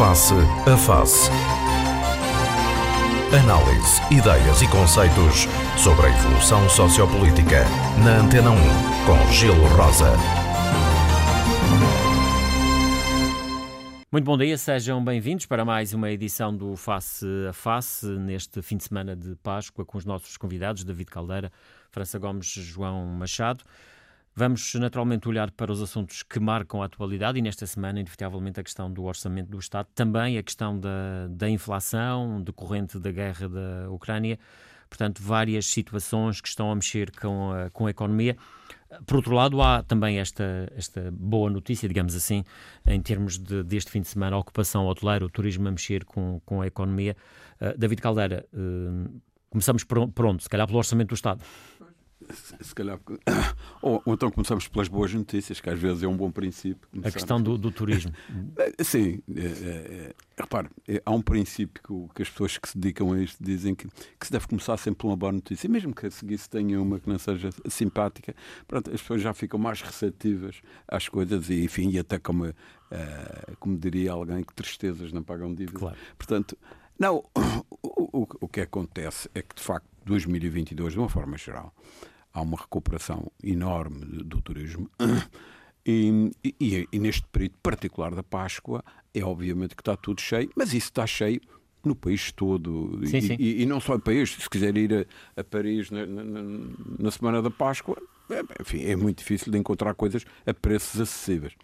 Face a Face. Análise, ideias e conceitos sobre a evolução sociopolítica. Na Antena 1, com Gelo Rosa. Muito bom dia, sejam bem-vindos para mais uma edição do Face a Face, neste fim de semana de Páscoa, com os nossos convidados, David Caldeira, França Gomes, João Machado. Vamos naturalmente olhar para os assuntos que marcam a atualidade e nesta semana, inevitavelmente, a questão do orçamento do Estado, também a questão da, da inflação decorrente da guerra da Ucrânia, portanto, várias situações que estão a mexer com a, com a economia. Por outro lado, há também esta, esta boa notícia, digamos assim, em termos de, deste fim de semana, a ocupação hoteleira, o turismo a mexer com, com a economia. Uh, David Caldeira, uh, começamos onde? Se calhar pelo orçamento do Estado se calhar. Ou, ou, então começamos pelas boas notícias, que às vezes é um bom princípio. A questão do, do turismo. Sim, é, é, é, repare, é, há um princípio que, que, as pessoas que se dedicam a isto dizem que, que se deve começar sempre por uma boa notícia, e mesmo que a seguir se tenha uma que não seja simpática, pronto, as pessoas já ficam mais receptivas às coisas e, enfim, e até como, uh, como diria alguém, que tristezas não pagam dívida. Claro. Portanto, não, o, o, o que acontece é que, de facto, 2022, de uma forma geral, há uma recuperação enorme do turismo. E, e, e, neste período particular da Páscoa, é obviamente que está tudo cheio, mas isso está cheio no país todo. Sim, e, sim. e, não só no país, se quiser ir a, a Paris na, na, na, semana da Páscoa, é, enfim, é muito difícil de encontrar coisas a preços acessíveis.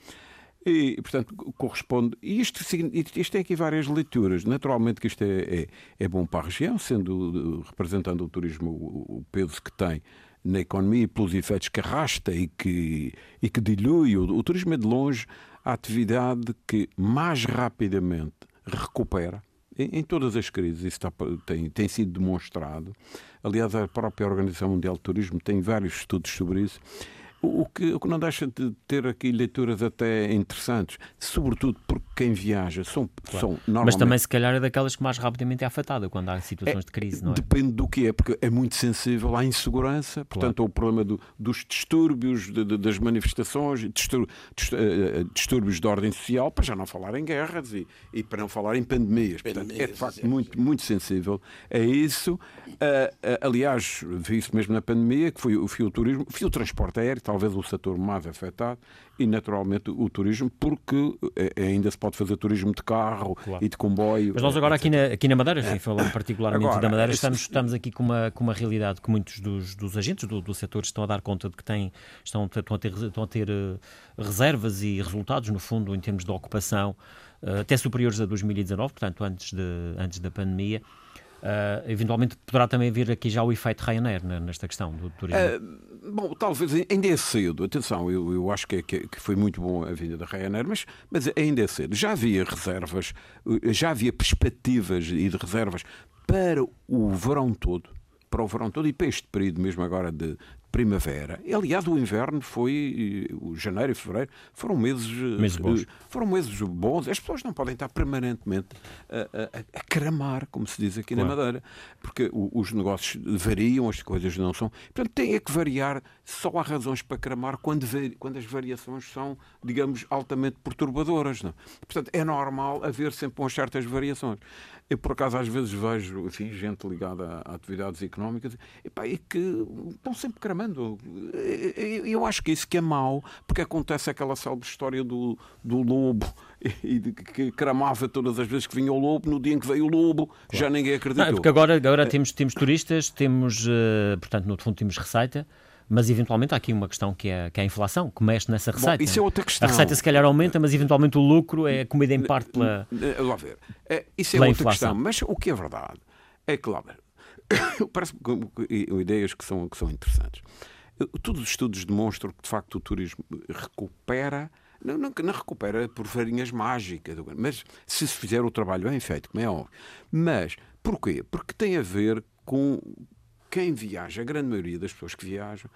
E, portanto, corresponde. E isto, isto tem aqui várias leituras. Naturalmente que isto é, é, é bom para a região, sendo representando o turismo o peso que tem na economia e pelos efeitos que arrasta e que, e que dilui. O, o turismo é de longe a atividade que mais rapidamente recupera em, todas as crises. Isso está, tem, tem sido demonstrado. Aliás, a própria Organização Mundial de Turismo tem vários estudos sobre isso. O que, o que não deixa de ter aqui leituras até interessantes, sobretudo porque quem viaja são, claro. são normalmente... Mas também, se calhar, é daquelas que mais rapidamente é afetada quando há situações é, de crise, não é? Depende do que é, porque é muito sensível à insegurança, portanto, claro. ao problema do, dos distúrbios, de, de, das manifestações, distur, eh, eh, distúrbios de ordem social, para já não falar em guerras e, e para não falar em pandemias. Portanto, é de facto muito, muito sensível a isso. Uh, uh, aliás, vi isso mesmo na pandemia, que foi o fio turismo, fio transporte aéreo, talvez o setor mais afetado, e naturalmente o turismo, porque eh, ainda se pode fazer turismo de carro claro. e de comboio. Mas nós agora aqui na, aqui na Madeira, sim, falando particularmente agora, da Madeira, estamos, estamos aqui com uma, com uma realidade que muitos dos, dos agentes do, do setor estão a dar conta de que têm, estão, estão a ter, estão a ter uh, reservas e resultados, no fundo, em termos de ocupação, uh, até superiores a 2019, portanto, antes, de, antes da pandemia. Uh, eventualmente poderá também haver aqui já o efeito Ryanair nesta questão do turismo. Uh, bom, talvez ainda é cedo. Atenção, eu, eu acho que, que, que, foi muito bom a vinda da Ryanair, mas, mas ainda é cedo. Já havia reservas, já havia perspectivas e de reservas para o verão todo para o verão todo e para este período mesmo agora de, primavera. Aliás, o inverno foi, o janeiro e fevereiro foram meses, meses bons. Eh, foram meses bons. As pessoas não podem estar permanentemente a, a, a cramar, como se diz aqui claro. na Madeira, porque os negócios variam, as coisas não são. Portanto, tem é que variar. Só há razões para cramar quando, quando as variações são, digamos, altamente perturbadoras. Não? Portanto, é normal haver sempre umas certas variações. Eu, por acaso, às vezes vejo assim, gente ligada a atividades económicas e, pá, e que estão sempre cramando. Eu acho que isso que é mau, porque acontece aquela célebre história do, do lobo e de, que cramava todas as vezes que vinha o lobo, no dia em que veio o lobo, claro. já ninguém acreditou. Não, é porque agora, agora temos, temos turistas, temos, uh, portanto, no fundo, temos receita mas eventualmente há aqui uma questão que é, que é a inflação, que mexe nessa receita. Bom, isso é outra questão. A receita se calhar aumenta, mas eventualmente o lucro é comida em parte pela. Lá ver. É, isso é outra inflação. questão, mas o que é verdade é que, lá ver, parece ideias que são, que são interessantes. Todos os estudos demonstram que, de facto, o turismo recupera. Não, não, não recupera por farinhas mágicas, mas se se fizer o trabalho bem feito, como é óbvio. Mas porquê? Porque tem a ver com quem viaja, a grande maioria das pessoas que viajam,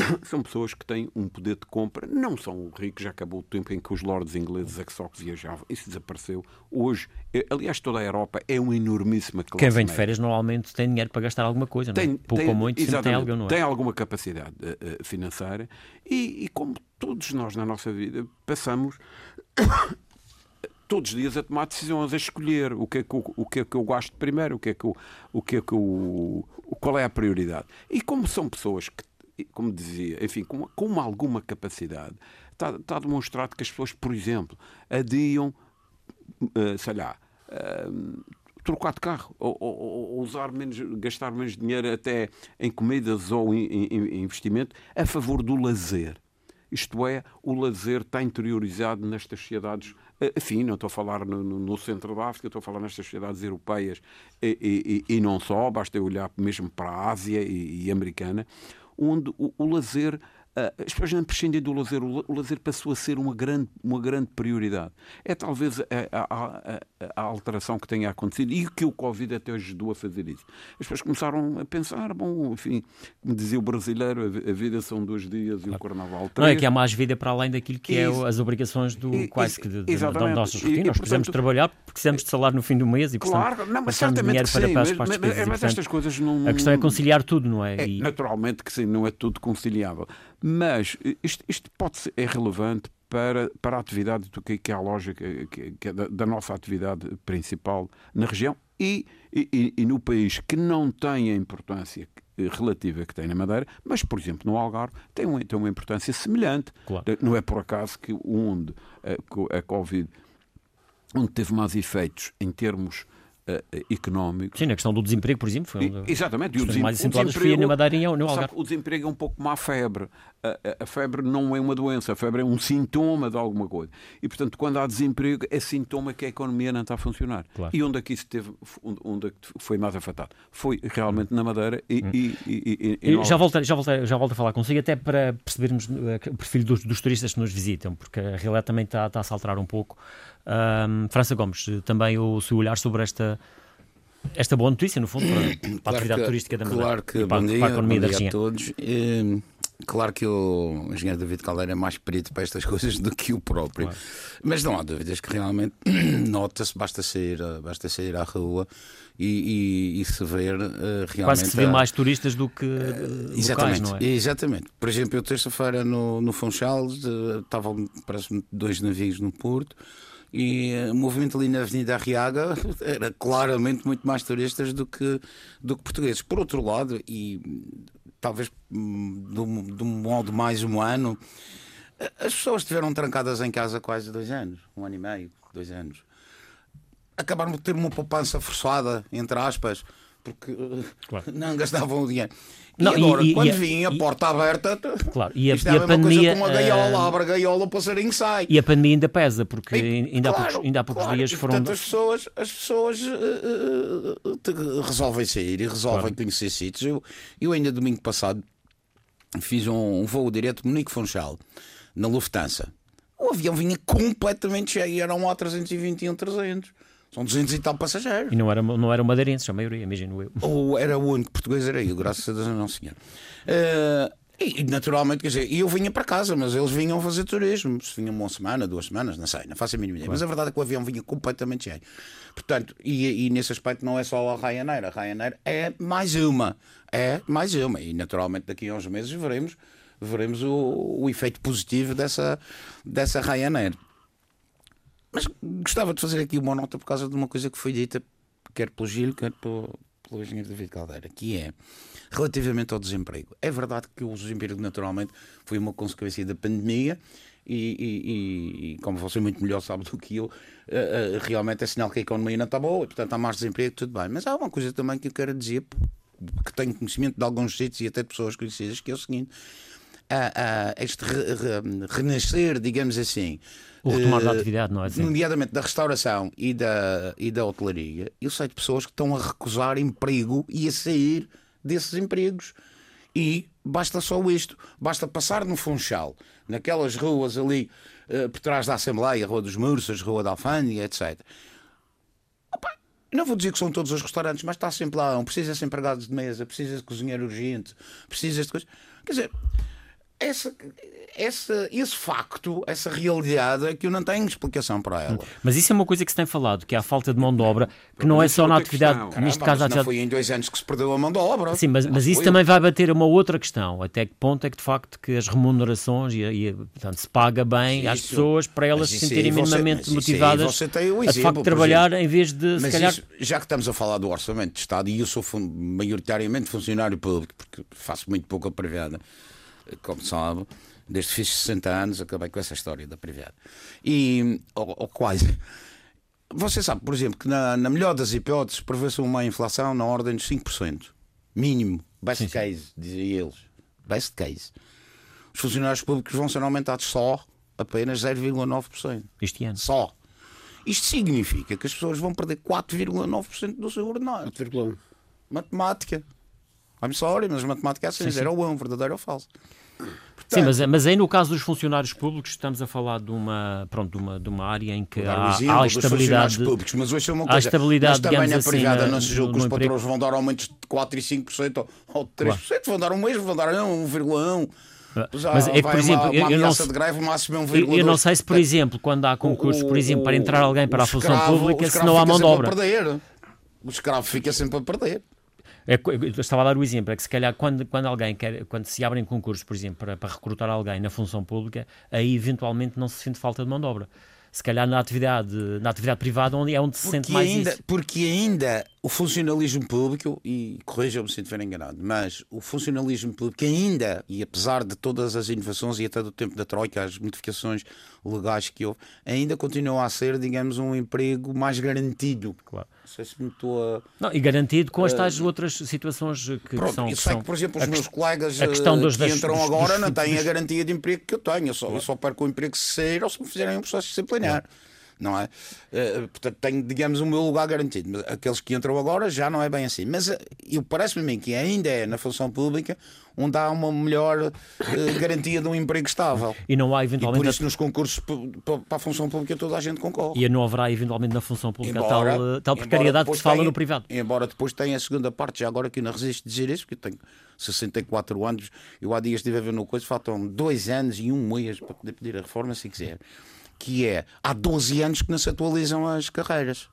são pessoas que têm um poder de compra, não são ricos, já acabou o tempo em que os lords ingleses é que só viajavam, isso desapareceu. Hoje, eh, aliás, toda a Europa é uma enormíssima classe Quem vem de férias normalmente tem dinheiro para gastar alguma coisa, tem, não é? Pouco tem, ou muito, tem, algo, não é? tem alguma capacidade uh, financeira e, e como todos nós na nossa vida passamos todos os dias a tomar decisões, a escolher o que é que eu, o que é que eu gosto primeiro, o que é que eu, o que é que eu, qual é a prioridade. E como são pessoas que, como dizia, enfim, com, com alguma capacidade, está, demonstrado que as pessoas, por exemplo, adiam, uh, sei lá, uh, trocar de carro ou, ou, ou, usar menos, gastar menos dinheiro até em comidas ou em, em, em investimento a favor do lazer. Isto é, o lazer está interiorizado nestas sociedades, eh, enfim, não estou a falar no, no centro da África, estou a falar nestas sociedades europeias e, e, e, não só, basta olhar mesmo para a Ásia e, e americana, onde o, o lazer as pessoas não prescindem do lazer. O lazer passou a ser uma grande, uma grande prioridade. É talvez a, a, a, a alteração que tenha acontecido e que o Covid até ajudou a fazer isso. As pessoas começaram a pensar, bom, enfim, como dizia o brasileiro, a vida são dois dias e o carnaval três. Não é que há mais vida para além daquilo que é as obrigações do e, quase que de, de, das nossas rotinas. Nós precisamos trabalhar, precisamos de salário no fim do mês e claro, não, mas dinheiro para, sim, para as partes mas, mas, mas estas coisas não... A questão é conciliar tudo, não é? é e... Naturalmente que sim, não é tudo conciliável. Mas isto, isto pode ser, é relevante para, para a atividade do que, que é a lógica que, que é da, da, nossa atividade principal na região e, e, e, no país que não tem a importância relativa que tem na Madeira, mas, por exemplo, no Algarve tem uma, tem uma importância semelhante. Claro. Não é por acaso que onde a, a Covid onde teve mais efeitos em termos económico. Sim, na questão do desemprego, por exemplo, foi um Exatamente. E o, desem mais acentuadas foi na Madeira e no Algarve. o desemprego é um pouco como a febre. A, a, febre não é uma doença, a febre é um sintoma de alguma coisa. E, portanto, quando há desemprego, é sintoma que a economia não está a funcionar. Claro. E onde é que isso teve, onde é que foi mais afetado? Foi realmente na Madeira e, hum. e, e, e, e já, volto, já, volto, já volto a falar consigo, até para percebermos eh, o perfil dos, dos turistas que nos visitam, porque a realidade também está, está a saltar um pouco. Um, França Gomes, também o seu olhar sobre esta esta boa notícia, no fundo, para, para claro a atividade que, turística da Madeira claro que, e para, bom dia, para a economia da região. a todos. É, claro que o engenheiro David Caldeira é mais perito para estas coisas do que o próprio. Claro. Mas não há dúvidas que realmente nota-se, basta sair, basta sair à rua e, e, e se ver uh, realmente. Quase que se vê mais turistas do que uh, exatamente, locais, não é? Exatamente. Por exemplo, eu terça-feira no, no Funchal estavam parece dois navios no Porto e eh, o movimento ali na Avenida Arriaga era claramente muito mais turistas do que, do que portugueses. Por outro lado, e talvez hum, de um modo mais humano, as pessoas estiveram trancadas em casa quase dois anos, um ano e meio, dois anos. Acabaram de ter uma poupança forçada, entre aspas, porque claro. não gastavam o dinheiro. Não, e agora, e, quando e, vinha, a porta aberta, claro, e a, isto é a, a pandemia, coisa com a gaiola, uh, abre a gaiola, o passarinho sai. E a pandemia ainda pesa, porque ainda, claro, há poucos, ainda há poucos claro, dias foram. Portanto, as pessoas, as pessoas uh, resolvem sair e resolvem conhecer sítios. Eu, eu ainda domingo passado fiz um, um voo direto de Munique Funchal, na Lufthansa. O avião vinha completamente cheio, eram lá 321, 300. São 200 e tal passageiros. E não era, não era madeirenses, a maioria, imagino eu. Ou era o único português, era eu, graças a Deus, não senhor. Uh, e naturalmente, quer dizer, eu vinha para casa, mas eles vinham fazer turismo. Se vinham uma semana, duas semanas, não sei, não faço a mínima ideia. Mas a verdade é que o avião vinha completamente cheio. Portanto, e, e nesse aspecto não é só a Ryanair, a Ryanair é mais uma. É mais uma. E naturalmente daqui a uns meses veremos, veremos o, o efeito positivo dessa, dessa Ryanair. Mas gostava de fazer aqui uma nota por causa de uma coisa que foi dita, quer pelo Gil, quer pelo, pelo engenheiro David Caldeira, que é relativamente ao desemprego. É verdade que o desemprego, naturalmente, foi uma consequência da pandemia. E, e, e, como você muito melhor sabe do que eu, uh, uh, realmente é sinal que a economia não está boa e, portanto, há mais desemprego, tudo bem. Mas há uma coisa também que eu quero dizer, que tenho conhecimento de alguns sítios e até de pessoas conhecidas, que é o seguinte: uh, este re, re, renascer, digamos assim, o retomar da eh, atividade, não é? Assim? Nomeadamente da restauração e da, e da hotelaria, eu sei de pessoas que estão a recusar emprego e a sair desses empregos. E basta só isto, basta passar no Funchal, naquelas ruas ali uh, por trás da Assembleia, Rua dos Mursas, Rua da Alfândega, etc. Opa, não vou dizer que são todos os restaurantes, mas está sempre lá, precisa de empregados de mesa, precisa de cozinheiro urgente, precisa de coisas. Quer dizer, essa, essa, esse facto, essa realidade, é que eu não tenho explicação para ela. Mas isso é uma coisa que se tem falado, que a falta de mão de obra, que não é só na atividade, questão. neste Caramba, caso não atividade. foi em dois anos que se perdeu a mão de obra. Sim, mas, mas isso também vai bater uma outra questão. Até que ponto é que de facto que as remunerações e, e, portanto, se paga bem às Isso. pessoas para elas se sentirem você- minimamente motivadas você tem o a de exemplo, facto trabalhar em vez de se Mas calhar. isso, já que estamos a falar do orçamento de Estado, e eu sou fun- maioritariamente funcionário público, porque faço muito pouco a privada, como sabe, desde que fiz 60 anos acabei com essa história da privada. E, ou, ou quase. Você sabe, por exemplo, que na, na melhor das hipóteses prevê-se uma inflação na ordem dos 5%. Mínimo. Best case, dizia eles. Best case. Os funcionários públicos vão ser aumentados só apenas 0,9%. Este ano. Só. Isto significa que as pessoas vão perder 4,9% do seu ordenado. 4,1. Matemática. I'm sorry, mas matemática é assim, zero ou um, verdadeiro ou falso. Sim, mas, mas aí no caso dos funcionários públicos estamos a falar de uma, pronto, de uma, de uma área em que há, há estabilidade. públicos, mas hoje é uma há coisa. estabilidade, mas também na assim, privada não se julga que os emprego. patrões vão dar aumentos de 4 e 5% ou, ou de 3%, vão dar um mês, vão dar 1,1%. Já Mas é que, por exemplo, uma, uma eu não de greve, máximo é Eu, 1,2%. eu não sei se, por exemplo, quando há concursos, por exemplo, para entrar alguém para a função escravo- pública, se não há mão de obra. a perder. O escravo fica sempre a perder. É, estava a dar o exemplo, é que se calhar quando, quando alguém quer, quando se abrem concursos, por exemplo, para, para recrutar alguém na função pública, aí eventualmente não se sente falta de mão de obra. Se calhar na atividade, na atividade privada onde é onde se sente Porque mais ainda, isso. porque ainda o funcionalismo público, e corrijam-me se estiver enganado, mas o funcionalismo público ainda, e apesar de todas as inovações e até do tempo da Troika, as modificações legais que houve, ainda continua a ser, digamos, um emprego mais garantido. Claro. Não sei se me estou a. Não, e garantido com as tais outras situações que, que Pronto, são. eu que sei que, por exemplo, a os meus colegas a questão eh, dos- que das- entram dos- agora dos- não têm a garantia de emprego que eu tenho. Eu só, eu só perco o emprego se sair ou se me fizerem um processo disciplinar. Não é? Eh, portanto, tenho, digamos, o meu lugar garantido. Mas aqueles que entram agora já não é bem assim. Mas eh, eu parece-me a mim que ainda é na função pública onde há uma melhor eh, garantia de um emprego estável. E não há E por eventualmente. isso nos concursos para a função pública toda a gente concorre. E não haverá eventualmente na função pública Embora- tal, tal precariedade que se fala tenha- no privado. Embora depois tenha a segunda parte, já agora que não resisto a dizer isso, porque eu tenho 64 anos, eu há dias estive a ver no coisa, faltam dois anos e um mês para poder pedir a reforma, se quiser. Que é, há 12 anos que não se atualizam as carreiras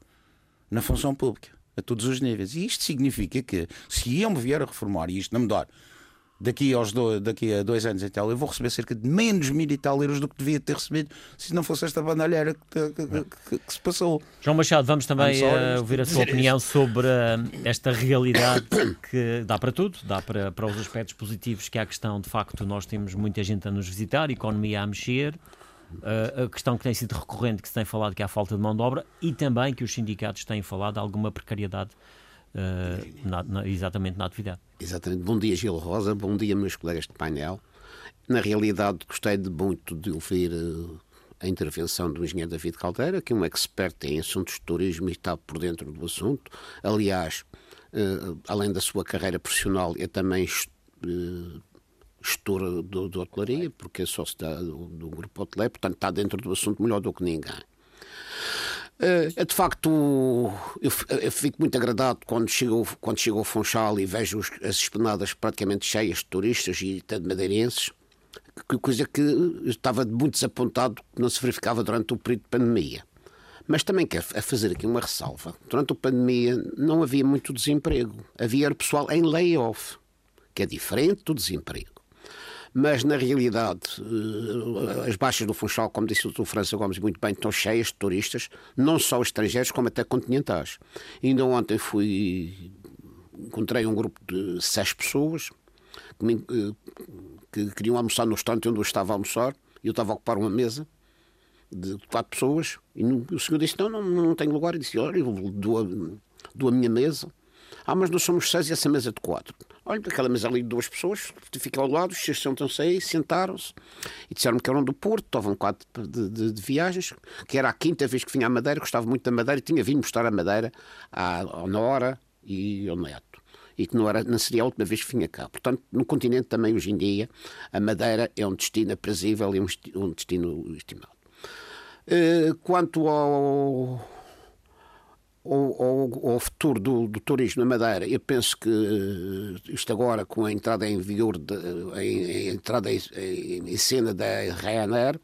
na função pública, a todos os níveis. E isto significa que, se eu me vier a reformar e isto não mudar, daqui, aos do, daqui a dois anos e tal, eu vou receber cerca de menos mil e tal euros do que devia ter recebido se não fosse esta bandalheira que, que- que- que- se passou. João Machado, vamos também eh, ouvir a sua opinião sobre eh, esta realidade que dá para tudo, dá para, para os aspectos positivos, que é a questão, de facto, nós temos muita gente a nos visitar, economia a mexer, a questão que tem sido recorrente, que se tem falado, que a falta de mão de obra, e também que os sindicatos têm falado alguma precariedade, eh, na- na- exatamente na atividade. Exatamente. Bom dia, Gil Rosa. Bom dia, meus colegas de painel. Na realidade, gostei de muito de ouvir eh, a intervenção do engenheiro David Caldeira, que é um expert em assuntos de turismo e está por dentro do assunto. Aliás, eh, além da sua carreira profissional, é também eh, gestor do, de hotelaria, porque é sócio da- do, do grupo hoteleiro, portanto está dentro do assunto melhor do que ninguém. Eh, É de facto, eu, eu fico muito agradado quando chego, quando chego ao Funchal e vejo as esplanadas praticamente cheias de turistas e até de madeirenses, coisa que eu estava muito desapontado que não se verificava durante o período de pandemia. Mas também quero fazer aqui uma ressalva. Durante a pandemia não havia muito desemprego. Havia pessoal em layoff, que é diferente do desemprego. Mas, na realidade, eh, as baixas do Funchal, como disse o Dr. França Gomes muito bem, estão cheias de turistas, não só estrangeiros, como até continentais. Ainda ontem fui. Encontrei um grupo de seis pessoas que, me- eh, que queriam almoçar no restaurante onde eu estava a almoçar e eu estava a ocupar uma mesa de quatro pessoas e o senhor disse: Não, não, não tenho lugar. E disse: Olha, eu dou a, dou a minha mesa. Ah, mas nós somos seis e essa mesa é de quatro. Olha, aquela mesa ali de duas pessoas, fica ao lado, seis sentam-se aí, sentaram-se e disseram-me que eram do Porto, estavam quatro de, de- de viagens, que era a quinta vez que vinha à Madeira, gostava muito da Madeira e tinha vindo mostrar a Madeira à, ao Nora e ao Neto. E que não, era, não seria a última vez que vinha cá. Portanto, no continente também, hoje em dia, a Madeira é um destino aprazível e um, um destino estimado. Eh, Quanto ao, ao, ao, futuro do, do, turismo na Madeira, eu penso que eh, isto agora, com a entrada em vigor, de, em, em entrada em, em, cena da Ryanair,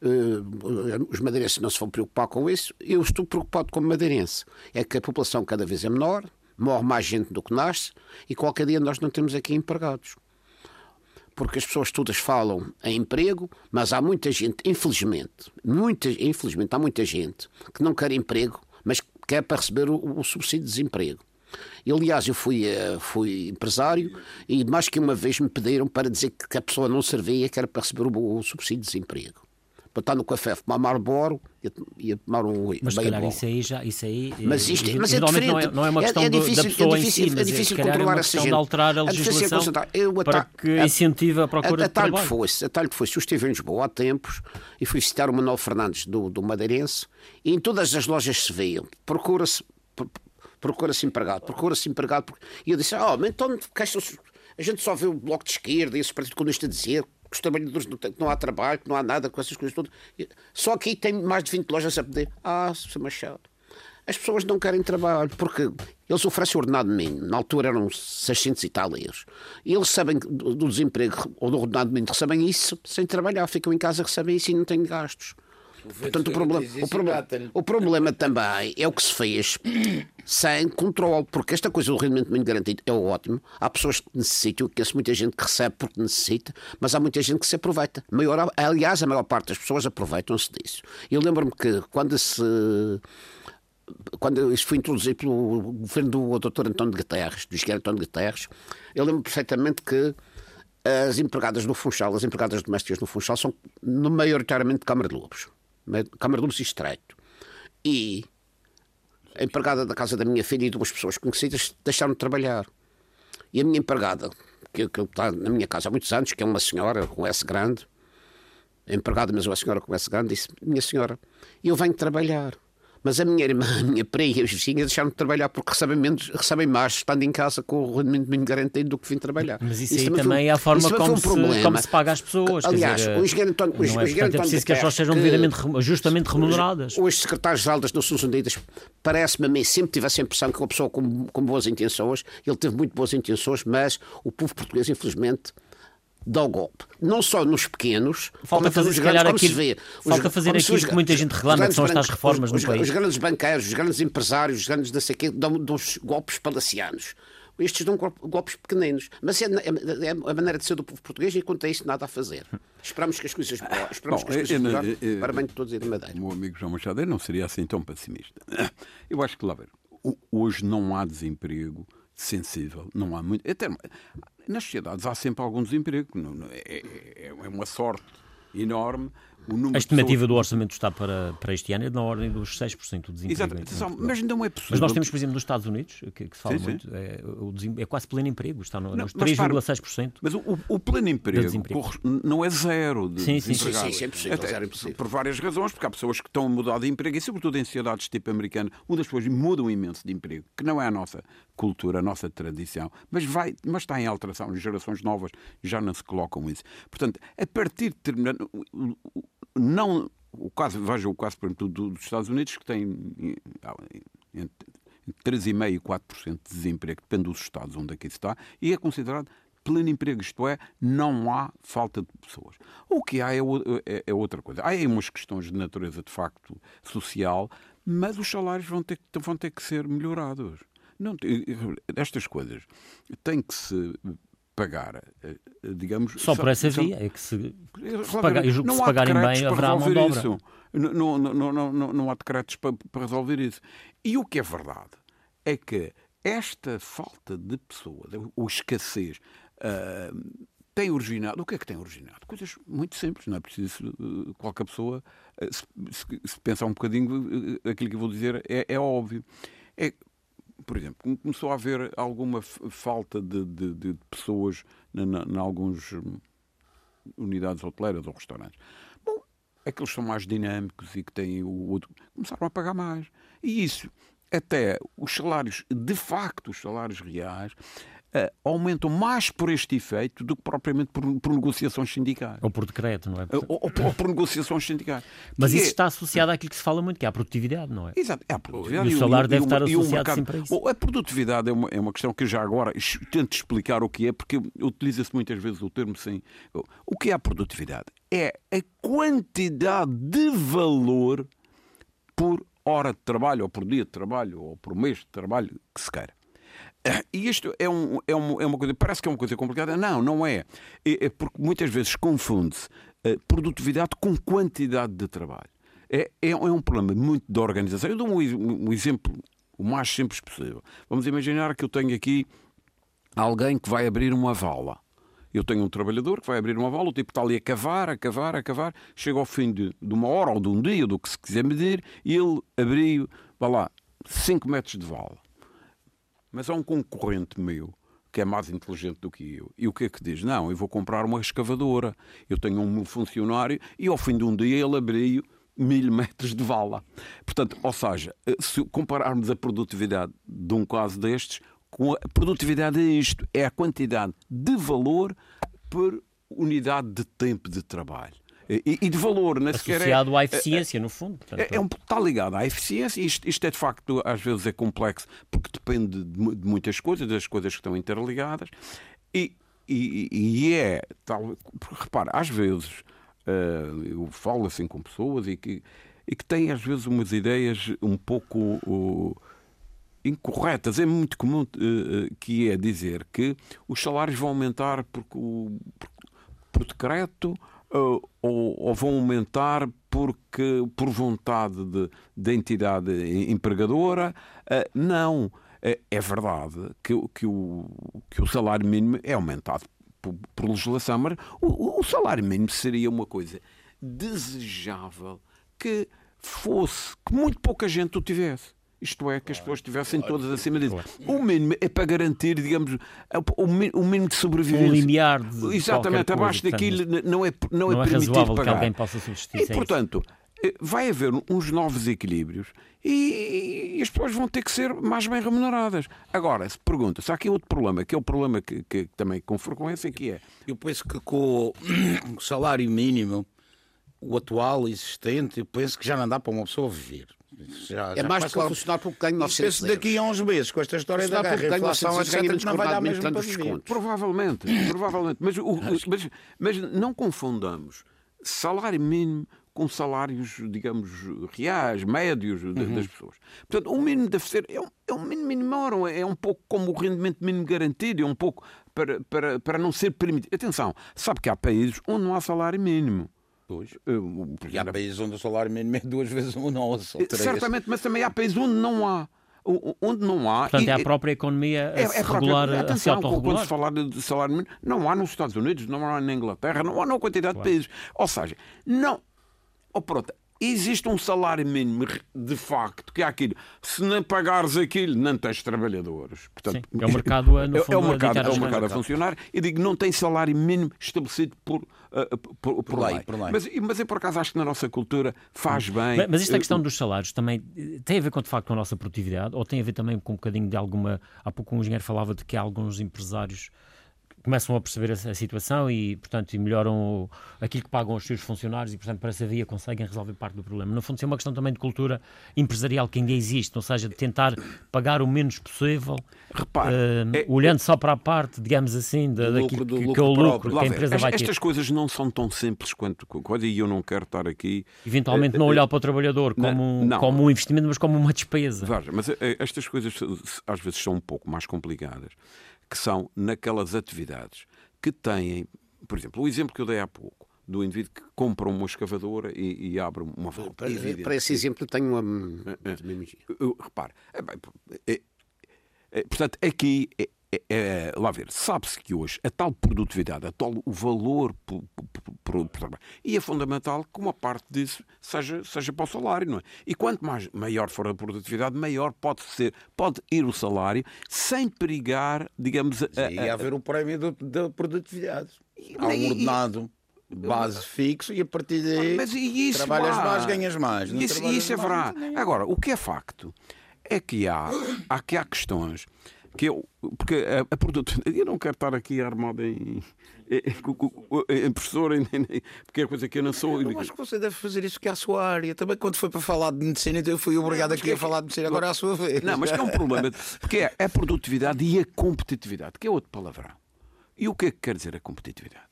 uh, os madeirenses não se vão preocupar com isso. Eu estou preocupado como madeirense. É que a população cada vez é menor, morre mais gente do que nasce e qualquer dia nós não temos aqui empregados. Porque as pessoas todas falam em emprego, mas há muita gente, infelizmente, muita, infelizmente há muita gente que não quer emprego, mas que é para receber o, o subsídio de desemprego. E, aliás, eu fui, uh, fui empresário e mais que uma vez me pediram para dizer que a pessoa não servia, que era para receber o, o subsídio de desemprego para estar no café, fumar Marlboro e a tomar um Mas se calhar isso aí já. Isso aí, mas isto, mas é diferente. Não é, não é uma questão é, é difícil, da pessoa é difícil, em si, mas é difícil é, controlar é questão de alterar a legislação a para que incentiva a procura a, a, de trabalho. Fosse, a tal que fosse, eu estive em Lisboa há tempos e fui citar o Manuel Fernandes do, do Madeirense e em todas as lojas se veiam, procura-se procura-se empregado, procura-se empregado. E eu disse, oh, mas então a gente só vê o Bloco de Esquerda e esse Partido Comunista dizer que os trabalhadores não, têm, que não há trabalho, que não há nada com essas coisas todas. Só aqui tem mais de 20 lojas a pedir. Ah, Sr. Machado. As pessoas não querem trabalho porque eles oferecem ordenado mínimo. Na altura eram 600 e tal euros. E eles sabem do desemprego ou do ordenado mínimo, recebem isso sem trabalhar. Ficam em casa, recebem isso e não têm gastos. Portanto, o problema, o, problema, o problema também é o que se fez sem controle, porque esta coisa do rendimento mínimo garantido é ótimo. Há pessoas que necessitam, que conheço muita gente que recebe porque necessita, mas há muita gente que se aproveita. Maior, aliás, a maior parte das pessoas aproveitam-se disso. Eu lembro-me que quando se quando isso foi introduzido pelo governo do Dr. António Guterres, do engenheiro António Guterres, eu lembro perfeitamente que as empregadas no Funchal, as empregadas domésticas no Funchal, são maioritariamente de Câmara de Lobos. Câmara de Lobos e Estreito. E a empregada da casa da minha filha e duas pessoas conhecidas deixaram de trabalhar. E a minha empregada, que, que está na minha casa há muitos anos, que é uma senhora com S grande, empregada, mas uma senhora com S grande, disse: Minha senhora, eu venho trabalhar. Mas a minha irmã, a minha prima e as vizinhas deixaram de trabalhar porque recebem, menos, recebem mais estando em casa com o rendimento mínimo garantido do que vim trabalhar. Mas isso, isso aí também, foi, é a forma como, um se, como, se, paga às pessoas. Aliás, dizer, o engenheiro António, não é, portanto, é preciso que as pessoas sejam devidamente, justamente remuneradas. Os secretários-geral das Nações Unidas, parece-me a mim, sempre tivesse a impressão que uma pessoa com, com boas intenções, ele teve muito boas intenções, mas o povo português, infelizmente, dá o golpe. Não só nos pequenos, falta fazer, nos grandes, como aquilo, se vê. Os, falta fazer aquilo os, que muita gente reclama, que são estas reformas os, no país. Os grandes banqueiros, os grandes empresários, os grandes não sei quê, dão, dão golpes palacianos. Estes dão golpes pequeninos. Mas é, é, é, a maneira de ser do povo português e quanto a isso nada a fazer. Esperamos que as coisas esperamos Bom, que as coisas melhorem para bem de todos e de Madeira. O meu amigo João Machado, eu não seria assim tão pessimista. Eu acho que, lá ver, hoje não há desemprego sensível, não há muito. Até, nas sociedades há sempre algum desemprego. É, é, é uma sorte enorme a estimativa do Orçamento está para, para este ano é na ordem dos 6% do desemprego. Exato, mas não é possível. Mas nós temos, por exemplo, nos Estados Unidos, que, que se fala sim, muito, sim. É, o é quase pleno emprego, está no, nos 3,6%. Mas o, o pleno emprego não é zero de sim, sim, sim, sim, sim, é possível, Até, zero é Por várias razões, porque há pessoas que estão a mudar de emprego e, sobretudo, em sociedades tipo americana, onde as pessoas mudam imenso de emprego, que não é a nossa cultura, a nossa tradição, mas, vai, mas está em alteração. Gerações novas já não se colocam isso. Portanto, a partir de determinado não o caso, veja o caso, por exemplo, dos Estados Unidos, que tem entre 3,5% e 4% de desemprego, depende dos estados onde aqui está, e é considerado pleno emprego, isto é, não há falta de pessoas. O que há é, é, é outra coisa. Há aí umas questões de natureza, de facto, social, mas os salários vão ter, vão ter que ser melhorados. Não, estas coisas têm que se pagar, eh, digamos... Só por essa via é que se, se, pagar, se pagarem bem haverá mão de obra. Isso. Não, não, não, não, há decretos para, para resolver isso. E o que é verdade é que esta falta de pessoas, ou escassez, uh, tem originado. O que é que tem originado? Coisas muito simples, não é preciso uh, qualquer pessoa. Uh, se, se, se, pensar um bocadinho, aquilo que eu vou dizer é, é óbvio. É por exemplo, começou a haver alguma falta de, de, de pessoas em alguns hum, unidades hoteleiras ou restaurantes. Bom, aqueles que são mais dinâmicos e que têm o outro, começaram a pagar mais. E isso, até os salários, de facto, os salários reais, aumentam mais por este efeito do que propriamente por, por negociações sindicais. Ou por decreto, não é? Uh, ou, ou, ou, por negociações sindicais. Mas isso é... está associado àquilo que se fala muito, que é a produtividade, não é? Exato, é a produtividade. E o salário e, deve e estar associado mercado... sempre a isso. A produtividade é uma, é uma questão que já agora tento explicar o que é, porque utiliza-se muitas vezes o termo sem. O que é a produtividade? É a quantidade de valor por hora de trabalho, ou por dia de trabalho, ou por mês de trabalho que se queira. E isto é, um, é, é uma coisa, parece que é uma coisa complicada. Não, não é. É, é porque muitas vezes confunde-se uh, produtividade com quantidade de trabalho. É, é, é, um problema muito de organização. Eu dou um, um exemplo o mais simples possível. Vamos imaginar que eu tenho aqui alguém que vai abrir uma vala. Eu tenho um trabalhador que vai abrir uma vala, o tipo está ali a cavar, a cavar, a cavar, chega ao fim de, de uma hora ou de um dia, do que se quiser medir, e ele abriu, vá lá, 5 metros de vala. Mas há um concorrente meu que é mais inteligente do que eu. E o que é que diz? Não, eu vou comprar uma escavadora. Eu tenho um funcionário e ao fim de um dia ele abriu mil metros de vala. Portanto, ou seja, se compararmos a produtividade de um caso destes, com a produtividade é isto, é a quantidade de valor por unidade de tempo de trabalho. E, e de valor, é Associado é, à eficiência, é, no fundo. Portanto, é, é um, está ligado à eficiência. Isto, isto é de facto, às vezes, é complexo porque depende de, de muitas coisas, das coisas que estão interligadas. E, e, e é tal. Repara, às vezes uh, eu falo assim com pessoas e que, e que têm, às vezes, umas ideias um pouco. Uh, incorretas. É muito comum uh, que é dizer que os salários vão aumentar por, por, por decreto ou, ou, vão aumentar porque por vontade de, de entidade empregadora. Uh, não. É, é verdade que, que, o, que o salário mínimo é aumentado por, por legislação, mas o, o salário mínimo seria uma coisa desejável que fosse, que muito pouca gente o tivesse. Isto é, que as pessoas estivessem todas acima disso. O mínimo é para garantir, digamos, o mínimo de sobrevivência. Um limiar de Exatamente, abaixo coisa, daquilo não é, não, não é, é permitido pagar. que alguém possa subsistir. E, portanto, eh, vai haver uns novos equilíbrios e, e, as pessoas vão ter que ser mais bem remuneradas. Agora, se pergunta, se há aqui outro problema, que é o problema que, que também com frequência que é. Eu penso que com o salário mínimo, o atual existente, eu penso que já não dá para uma pessoa viver. Já, é já mais para funcionar porque ganho 900 euros. daqui a uns meses, com esta história da guerra, a inflação, etc., que não vai dar mesmo para viver. Provavelmente, provavelmente. Mas, o, mas, mas não confundamos salário mínimo com salários, digamos, reais, médios uhum. das pessoas. Portanto, o mínimo deve ser, é um, é um mínimo menor, é um pouco como o rendimento mínimo garantido, é um pouco para, para, para não ser permitido. Atenção, sabe que há países onde não há salário mínimo. Pois. Porque há países onde o salário mínimo é duas vezes um, não, ou três. Certamente, mas também há países onde não há. Onde não há. Portanto, é a própria economia a é, se é regular, atenção, a se Quando se falar de salário mínimo, não há nos Estados Unidos, não há na Inglaterra, não há na quantidade claro. de países. Ou seja, não. Ou pronto, existe um salário mínimo de facto, que é aquilo. Se não pagares aquilo, não tens trabalhadores. Portanto, Sim, é o mercado a, no fundo, é o mercado, é o mercado a funcionar. E digo, não tem salário mínimo estabelecido por, uh, por, por, por, lei. por lei. Mas, mas eu, por acaso, acho que na nossa cultura faz bem. Mas, mas esta questão dos salários também tem a ver com, de facto, com a nossa produtividade ou tem a ver também com um bocadinho de alguma. Há pouco um engenheiro falava de que há alguns empresários começam a perceber a, a, situação e, portanto, e melhoram o, aquilo que pagam os seus funcionários e, portanto, para essa via conseguem resolver parte do problema. No fundo, é uma questão também de cultura empresarial que ainda existe, ou seja, de tentar pagar o menos possível, Repare, uh, é, olhando só para a parte, digamos assim, da, daquilo que, que é o lucro que a empresa vai ter. Estas coisas não são tão simples quanto coisa e eu não quero estar aqui... Eventualmente uh, não olhar para o trabalhador como, não, como um investimento, mas como uma despesa. Veja, mas estas coisas às vezes são um pouco mais complicadas que são naquelas atividades que têm, por exemplo, o exemplo que eu dei há pouco, do indivíduo que compra uma escavadora e, e abre uma válvula. Para, para, esse exemplo tenho uma... É, é, repare, é, é, é, portanto, aqui é, é, é, lá ver, sabe-se que hoje a tal produtividade, a tal o valor por, por, por, e é fundamental que uma parte disso seja, seja para o salário, não é? E quanto mais maior for a produtividade, maior pode ser, pode ir o salário sem perigar, digamos, a, a, a, haver um prémio da produtividade. Há um ordenado base fixo e a partir daí trabalhas mais, ganhas mais. Isso, isso é verdade. Agora, o que é facto é que há, há, que há questões que eu, porque a, a produto, eu não quero estar aqui armado em, em, em professor, em, em, porque é coisa que eu não sou. Eu acho que você deve fazer isso que é a sua área. Também quando foi para falar de medicina, então eu fui obrigado aqui a falar de medicina, agora é a sua vez. Não, mas que é um problema, porque é a produtividade e a competitividade, que é outro palavrão. E o que é que quer dizer a competitividade?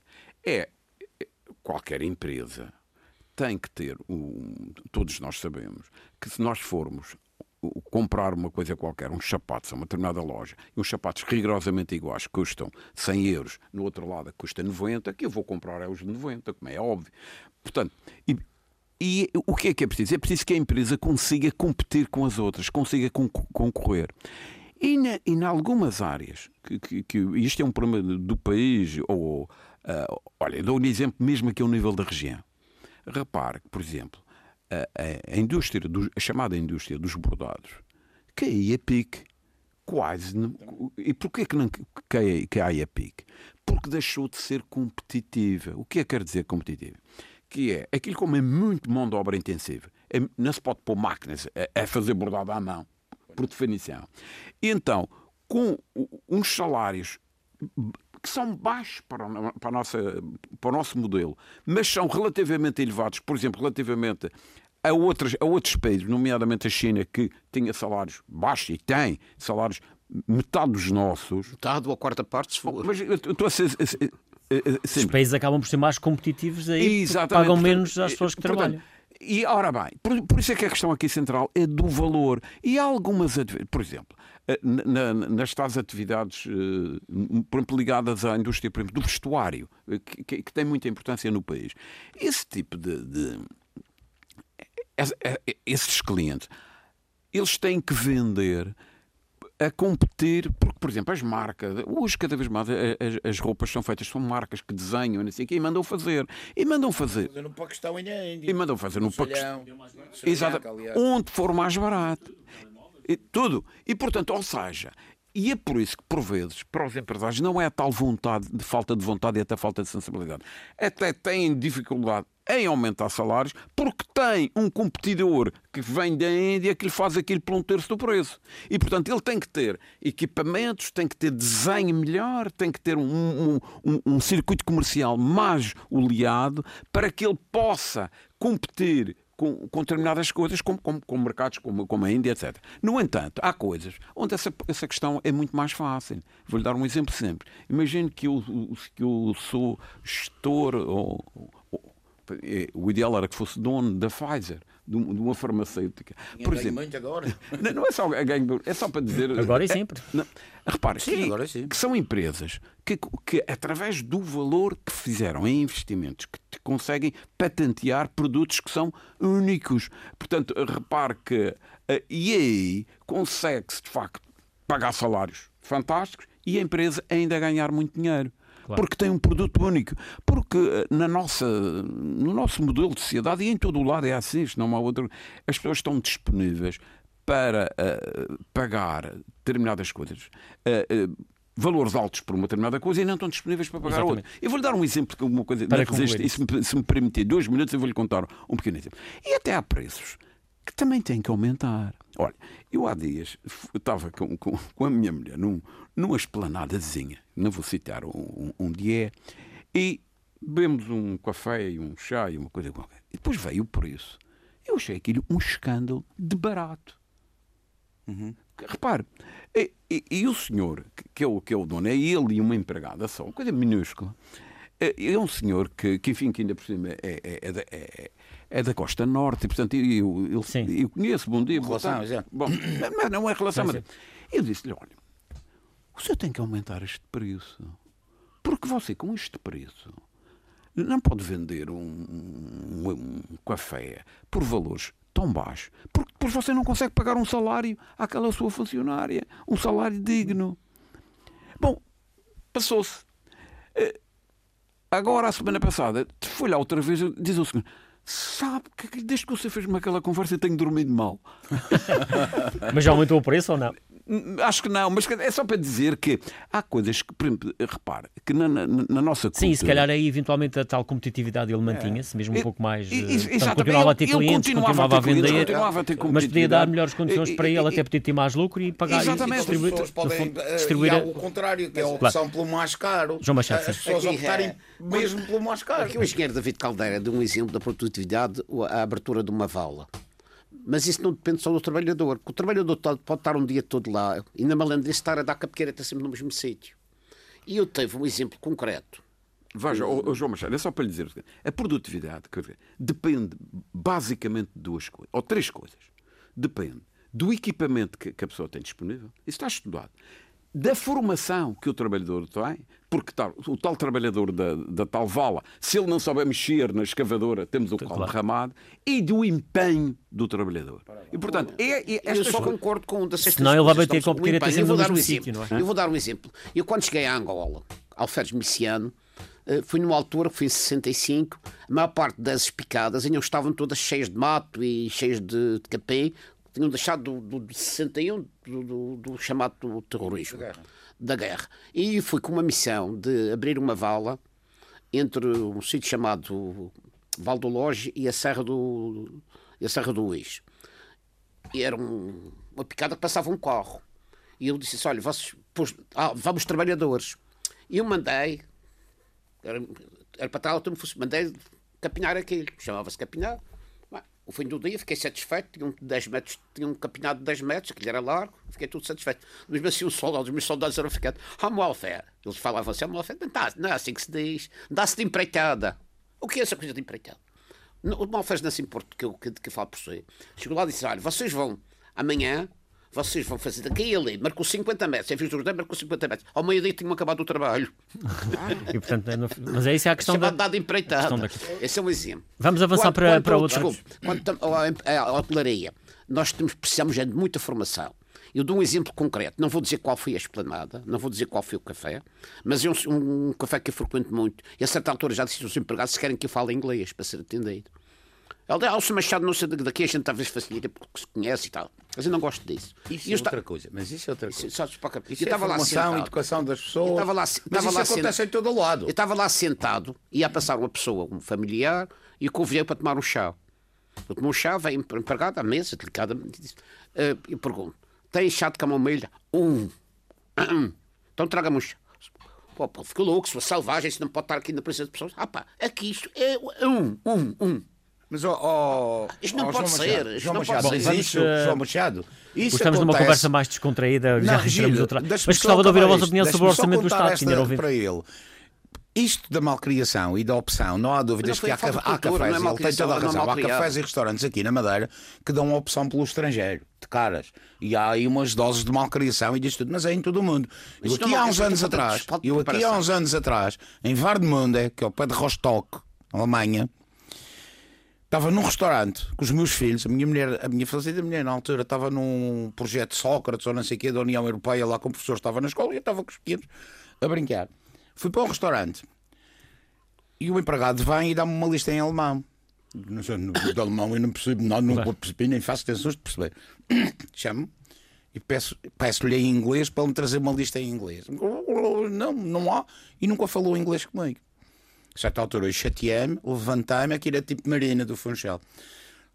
É qualquer empresa tem que ter, um, todos nós sabemos, que se nós formos comprar uma coisa qualquer, uns sapatos a uma determinada loja, e uns sapatos rigorosamente iguais custam 100 euros, no outro lado custa 90, que eu vou comprar é os de 90, como é óbvio. Portanto, e, e o que é que é preciso? É preciso que a empresa consiga competir com as outras, consiga concorrer. E, na, e em algumas áreas, que, que, que, isto é um problema do país, ou, uh, olha, dou um exemplo mesmo aqui ao nível da região. Repare que, por exemplo, a, a, indústria, do, a chamada indústria dos bordados, caía a pique quase. E porquê que não cai, a pique? Porque deixou de ser competitiva. O que é que quer dizer competitiva? Que é aquilo como é muito mão de obra intensiva. É, não se pode pôr máquinas a, a fazer bordado à mão, por definição. E então, com uns salários que são baixos para, para, nossa, para o nosso modelo, mas são relativamente elevados, por exemplo, relativamente a, outras, a outros países, nomeadamente a China, que tinha salários baixos e tem salários metade dos nossos. Metade ou a quarta parte, se for. Mas eu estou a ser. Os países acabam por ser mais competitivos aí, pagam menos às pessoas que portanto, trabalham. E ora bem, por, por, isso é que a questão aqui central é do valor. E há algumas, por exemplo, eh, na, nas tais atividades, eh, por exemplo, ligadas à indústria exemplo, do vestuário, eh, que, que, tem muita importância no país. Esse tipo de, de esses clientes, eles têm que vender a competir, porque, por exemplo, as marcas, hoje cada vez mais as, as roupas são feitas, são marcas que desenham assim, e mandam fazer. E mandam fazer. no Paquistão e na Índia. E mandam fazer no, no Paquistão. Exato. Onde for mais barato. E, tudo. E, portanto, ou seja, e é por isso que, por vezes, para os empresários não é a tal vontade, de falta de vontade e até falta de sensibilidade. Até têm dificuldade em aumentar salários porque tem um competidor que vem da Índia que lhe faz aquilo por um terço do preço. E, portanto, ele tem que ter equipamentos, tem que ter desenho melhor, tem que ter um, um, um circuito comercial mais oleado para que ele possa competir com, com determinadas coisas, como, como, mercados como, como, a Índia, etc. No entanto, há coisas onde essa, essa questão é muito mais fácil. Vou-lhe dar um exemplo sempre. Imagine que eu, que eu sou gestor, ou, ou, é, o ideal era que fosse dono da Pfizer de uma farmacêutica. Por exemplo, muito agora. Não, não é só ganho, é só para dizer. Agora e sempre. Não, repare, sim, que, agora sim. que são empresas que, que, através do valor que fizeram em investimentos, que conseguem patentear produtos que são únicos. Portanto, repare que a EA consegue-se, de facto, pagar salários fantásticos e a empresa ainda ganhar muito dinheiro. Claro. Porque tem um produto único. Porque eh, na nossa, no nosso modelo de sociedade, e em todo o lado é assim, não há outro, as pessoas estão disponíveis para uh, pagar determinadas coisas. Uh, uh, valores altos por uma determinada coisa e não estão disponíveis para pagar Exatamente. outra. Eu vou-lhe dar um exemplo de uma coisa. Para e se me, se me permitir dois minutos, eu vou-lhe contar um pequeno exemplo. E até há preços que também têm que aumentar. Olha, eu há dias estava com, com, com, a minha mulher num, numa esplanadazinha, não vou citar um, um dia, e bebemos um café e um chá e uma coisa qualquer. E depois veio o preço. Eu achei aquilo um escândalo de barato. Uhum. Repare, e, e, e, o senhor, que é o, que é o dono, é ele e uma empregada só, uma coisa minúscula. É, é um senhor que, que, enfim, que ainda por cima é, é, é, é da Costa Norte, e portanto eu, eu, eu conheço, bom dia, relação, já. Bom, mas não é relação, mas eu disse-lhe, olha, o senhor tem que aumentar este preço, porque você com este preço não pode vender um, um, um café por valores tão baixos, porque depois você não consegue pagar um salário àquela sua funcionária, um salário digno. Bom, passou-se. Eh, agora, a semana passada, foi lá outra vez, diz o senhor, Sabe que desde que você fez-me aquela conversa eu tenho dormido mal. Mas já aumentou o preço ou não? Acho que não, mas é só para dizer que há coisas que, por exemplo, repare, que na, na, na nossa cultura... Sim, se calhar aí eventualmente a tal competitividade ele mantinha-se, mesmo um É. pouco mais... E- eh, e- portanto, continuava a ter clientes, continuava a continuava a ter clientes, vender, continuava a ter mas podia dar melhores condições E- para e- ele, e- até poder ter mais lucro e pagar Exatamente. e As distribuir, pessoas no podem eh, distribuir e há a- o contrário, que é a opção pelo mais caro. João Machado, As pessoas Aqui, optarem é. mesmo pelo mais caro. Aqui o engenheiro David Caldeira deu um exemplo da produtividade, a abertura de uma vala. Mas isso não depende só do trabalhador, porque o trabalhador pode estar um dia todo lá e na malandrice estar a dar capqueira sempre no mesmo sítio. E eu tive um exemplo concreto. Veja, ó, ó, João Machado, é só para lhe dizer a produtividade dizer, depende basicamente de duas coisas, ou três coisas. Depende do equipamento que, que a pessoa tem disponível, isso está estudado, da formação que o trabalhador tem, porque tal, o tal trabalhador da, da tal vala, se ele não souber mexer na escavadora, temos o colo claro. derramado, e do empenho do trabalhador. E, portanto, é, é Eu só coisas- concordo com um destas Senão três ele vai coisas, bater estão- com a pequena o empenho. sempre Eu vou no dar um sítio, não é? Eu vou dar um exemplo. Eu quando cheguei a Angola, Alferes Miciano, eh, fui numa altura que foi em 65, a maior parte das espicadas ainda estavam todas cheias de mato e cheias de, de capim, tinham deixado do, do, do 61 do, do, do chamado terrorismo, da guerra. E fui com uma missão de abrir uma vala entre um sítio chamado Val do Loge e a Serra do, a Serra do Luís e era um- uma picada que passava um carro. E eu disse assim, olha, vocês, pôs- ah, vamos trabalhadores. E eu mandei, era, era para tal, eu mandei capinhar aquilo, chamava-se capinhar. O fim do dia fiquei satisfeito, tinha um, 10 metros, tinha um capinado de 10 metros, aquilo era largo, fiquei tudo satisfeito. Mas assim, os soldados, os meus soldados eram ficando, ah, welfare. Eles falavam assim, ah, welfare, não, tá- não é assim que se diz, dá-se de empreitada. O que é essa coisa de empreitada? O mal fez nesse Porto que eu, que, que eu falo por si. Chegou lá e disse: Olha, vocês vão amanhã, vocês vão fazer daqui e ali, marcou 50 metros, em vez do Jordão, marcou 50 metros. Ao meio-dia tinham acabado o trabalho. E, portanto, é mas é isso é a questão da... tá Chamado dado empreitada. questão Esse é um exemplo. Vamos avançar para, para outros... Desculpe, quanto à- à hotelaria, nós temos, precisamos é de muita formação. Eu dou um exemplo concreto. Não vou dizer qual foi a esplanada, não vou dizer qual foi o café, mas é um, um café que eu frequento muito. E a certa altura já disse aos empregados se querem que eu fale inglês para ser atendido. Ele Alce Machado, não sei daqui, a gente talvez facilita porque se conhece e tal. Mas eu não gosto disso. Isso E é outra coisa. Mas isso é outra coisa. Só- só para- Isso eu é estava lá formação, sentado. educação das pessoas. Eu estava lá- mas estava isso lá acontece sentado. em todo lado. Eu estava lá sentado, ia passar uma pessoa, um familiar, e convidei para tomar um chá. Eu tomei um chá, veio empregado à mesa, delicadamente, e disse, eh, eu pergunto, tem chá de camomilha? Um. Então traga-me um chá. Pô, pô, ficou louco, sou selvagem, isso não pode estar aqui na presença de pessoas. Ah pá, aqui isto é um, um, um. Mas, ó, ó, Isto não ó, pode João ser, Machado, isto João não Machado, pode ser. Vamos, isso, eh, João Machado, isso Estamos numa acontece- conversa mais descontraída, já Não, entramos Gil, outra... Mas gostava de ouvir a vossa opinião sobre o orçamento do Estado, esta senhor ouvinte. para ele. Isto da malcriação e da opção, não há dúvidas que há, de há cultura, cafés, é ele tem toda a é razão, há cafés e restaurantes aqui na Madeira que dão a opção pelo estrangeiro, de caras. E há aí umas doses de malcriação e disto tudo, mas é em todo o mundo. Eu Isto aqui é há uns anos atrás, eu aqui há uns anos atrás, em Warnemünde, que é o pé de Rostock, Alemanha, Estava num restaurante com os meus filhos, a minha mulher, a minha falecida mulher na altura estava num projeto Sócrates ou não sei o quê da União Europeia lá com o professor estava na escola e eu estava com os pequenos a brincar. Fui para o restaurante e o empregado vem e dá-me uma lista em alemão. Não sei, no, de alemão eu não percebo nada, não percebi, nem faço tensões de perceber. Chamo e peço- peço-lhe em inglês para ele me trazer uma lista em inglês. Não, não há. E nunca falou inglês comigo. A certa altura eu chateei-me, levantei-me, aquilo era tipo Marina do Funchal.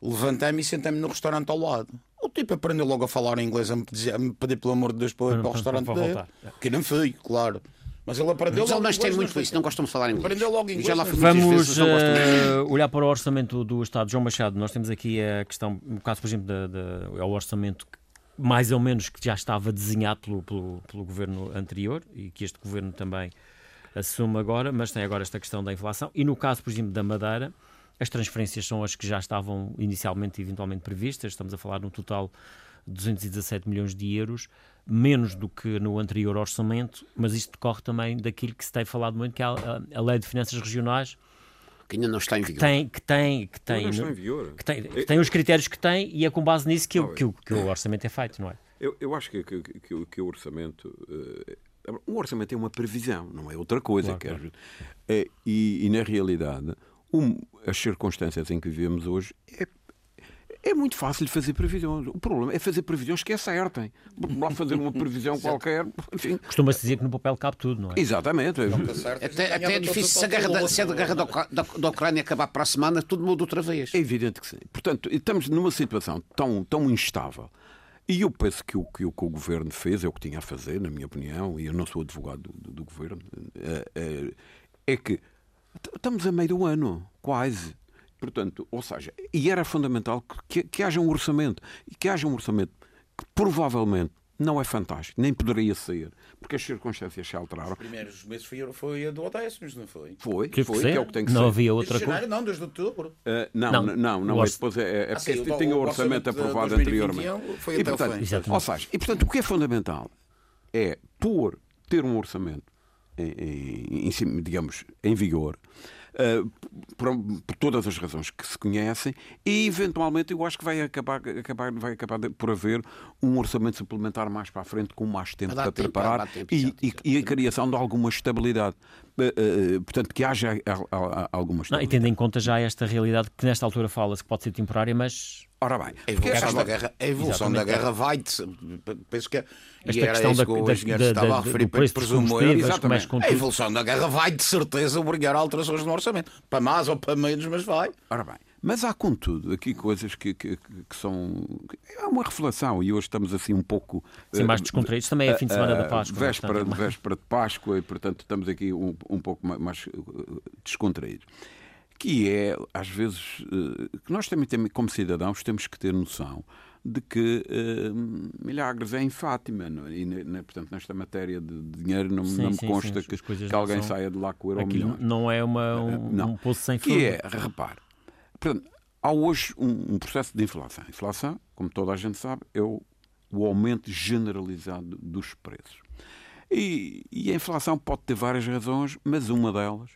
Levantei-me e sentei-me no restaurante ao lado. O tipo aprendeu logo a falar inglês, a me pedir, a me pedir pelo amor de Deus para, ir para o restaurante para dele. voltar. Que não fui, claro. Mas ele aprendeu Os logo alemães têm muito não isso, não gostam de falar inglês. Aprendeu logo inglês, Já lá Vamos vezes, eh, olhar para o orçamento do Estado. João Machado, nós temos aqui a questão, no caso, por exemplo, da, da- é o orçamento que, mais ou menos que já estava desenhado pelo, pelo, pelo governo anterior e que este governo também assume agora, mas tem agora esta questão da inflação. E no caso, por exemplo, da Madeira, as transferências são as que já estavam inicialmente e eventualmente previstas. Estamos a falar no total de 217 milhões de euros, menos do que no anterior orçamento, mas isto decorre também daquilo que se tem falado muito, que é a, a- a Lei de Finanças Regionais, Que ainda não está em vigor. tem, que tem, que tem, Não está em vigor. que tem, que tem os critérios que tem e é com base nisso que, o- Não, que, o- que o orçamento é feito, não é? Eu, eu acho que, que, que, o- que o orçamento. Um orçamento é uma previsão, não é outra coisa. Claro, quer dizer. Eh, e, e, na realidade, um, as circunstâncias em que vivemos hoje é é muito fácil de fazer previsões. O problema é fazer previsões que acertem. Lá fazer uma previsão qualquer. Enfim. Costuma-se dizer que no papel cabe tudo, não é? Exatamente. Até, até é difícil. Se a guerra, da, se a guerra da, da, da Ucrânia acabar para a semana, tudo muda outra vez. É evidente que sim. Portanto, estamos numa situação tão, tão instável. E eu penso que o, que o que o governo fez é o que tinha a fazer, na minha opinião, e eu não sou advogado do, do, do governo, é, é, é que estamos a meio do ano, quase. Portanto, ou seja, e era fundamental que, que, haja um orçamento e que haja um orçamento que provavelmente não é fantástico, nem poderia ser, porque as circunstâncias se alteraram. Os primeiros meses foi, foi a do Odécimos, não foi? Foi, que foi, que é o que tem que não ser. Não havia outra coisa. Não, desde outubro. Uh, não, não, não, não, é depois é, é ah, porque tinha o orçamento, orçamento aprovado anteriormente. Foi e, portanto, ou seja, e portanto o que é fundamental é pôr, ter um orçamento em, em, em digamos, em vigor, uh, por, por, todas as razões que se conhecem, e eventualmente eu acho que vai acabar, acabar, vai acabar por haver um orçamento suplementar mais para a frente, com mais tempo para tempo, preparar tempo, e, e, e, a criação de alguma estabilidade. Uh, uh, portanto, que haja alguma estabilidade. Não, e tendo em conta já esta realidade que nesta altura fala-se que pode ser temporária, mas Ora bem, a evolução, da guerra, a evolução da guerra vai. Penso que. Esta questão da, que o engenheiro da, estava a referir, presumo eu. Exatamente. A evolução da guerra vai, de certeza, obrigar a alterações no orçamento. Para mais ou para menos, mas vai. Ora bem, mas há, contudo, aqui coisas que, que, que são. É uma reflexão e hoje estamos assim um pouco. Sim, mais descontraídos. Também é fim de semana da Páscoa. Véspera, véspera de Páscoa e, portanto, estamos aqui um, um pouco mais, mais descontraídos que é, às vezes, eh, que nós também, temos, como cidadãos, temos que ter noção de que uh, milagres é em Fátima. Não? É? E, ne, portanto, nesta matéria de dinheiro não, sim, não me sim, consta sim, que, que, alguém são... saia de lá com o euro Aquilo não é uma, um, uh, não. um poço sem fundo. Que é, repare, portanto, há hoje um, um, processo de inflação. A inflação, como toda a gente sabe, é o, o aumento generalizado dos preços. E, e a inflação pode ter várias razões, mas uma delas